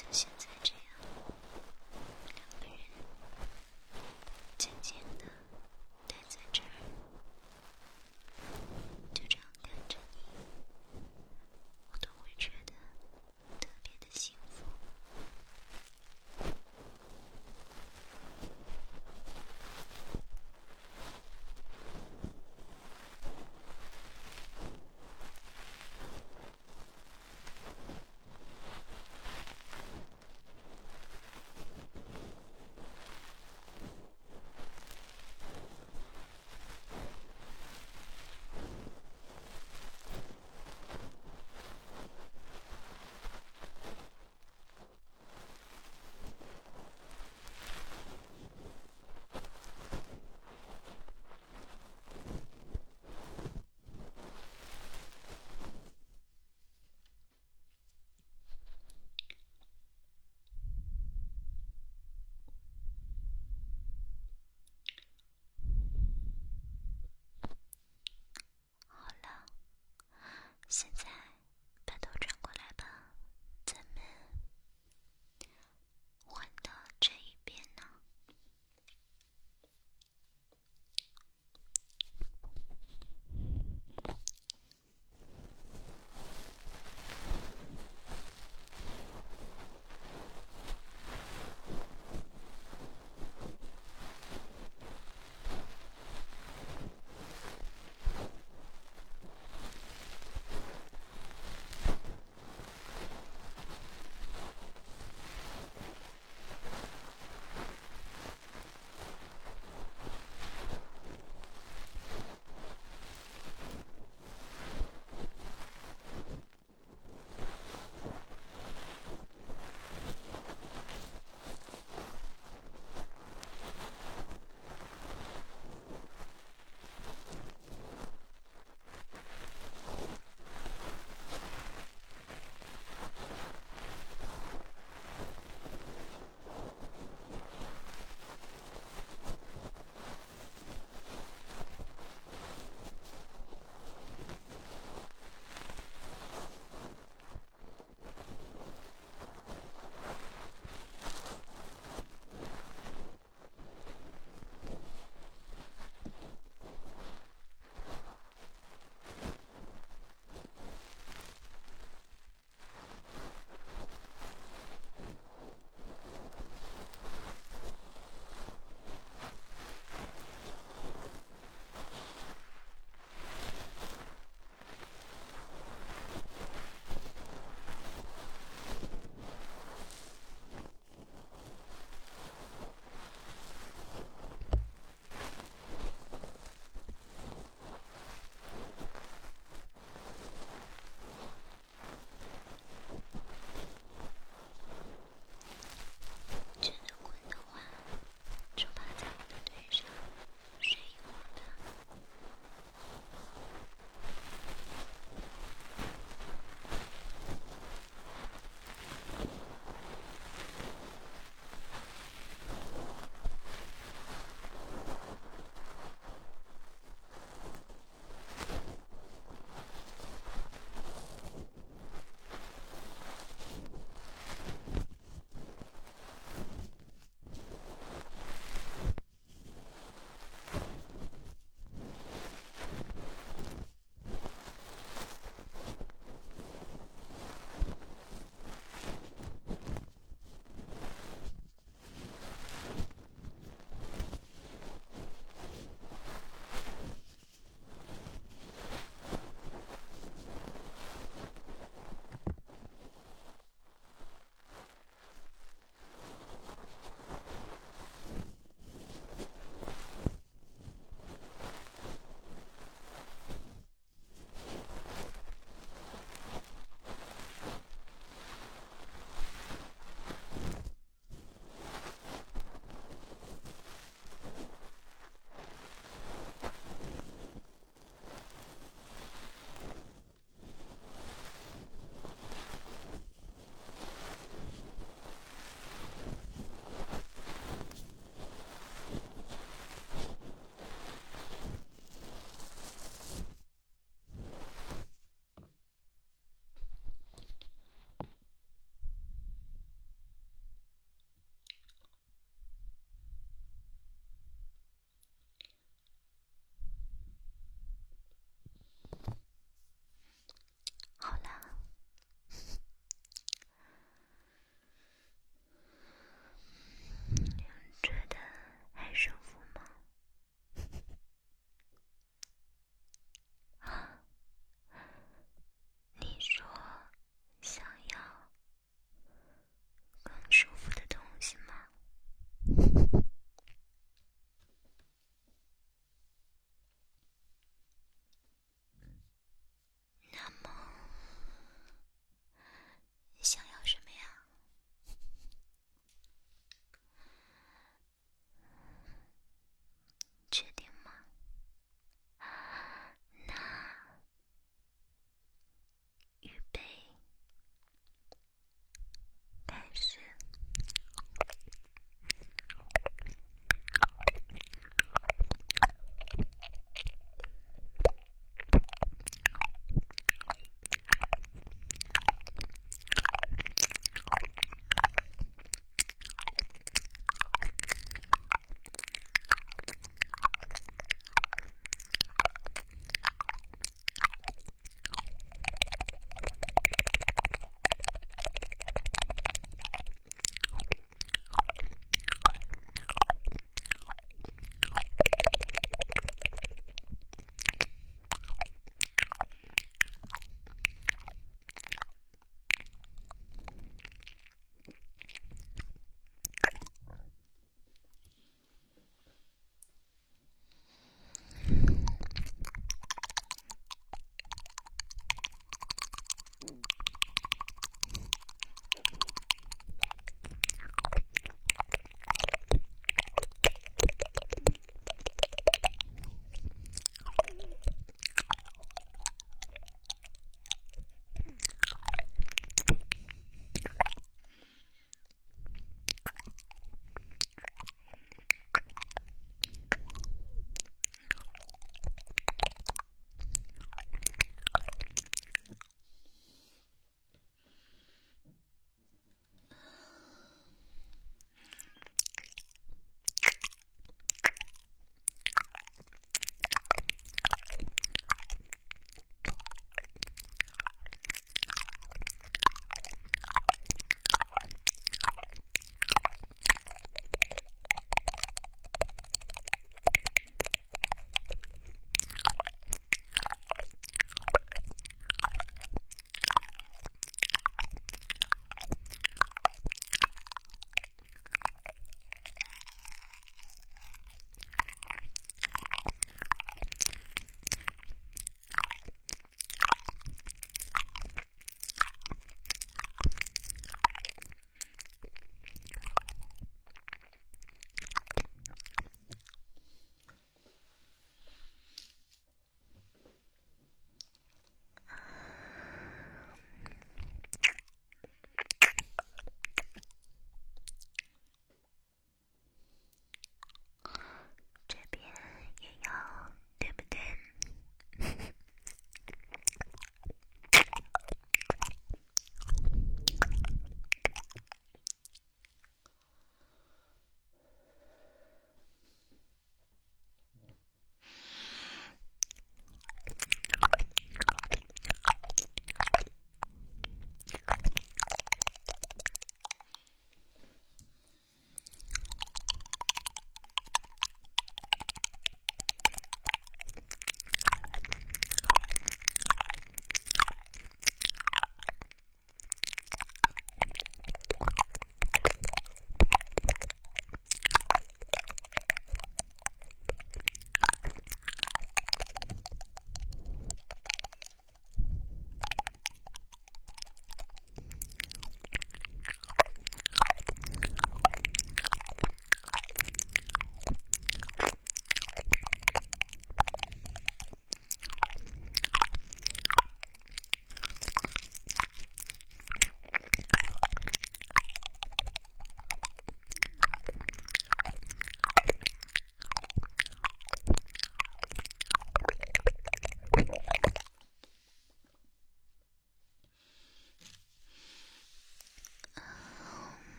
Спасибо всем.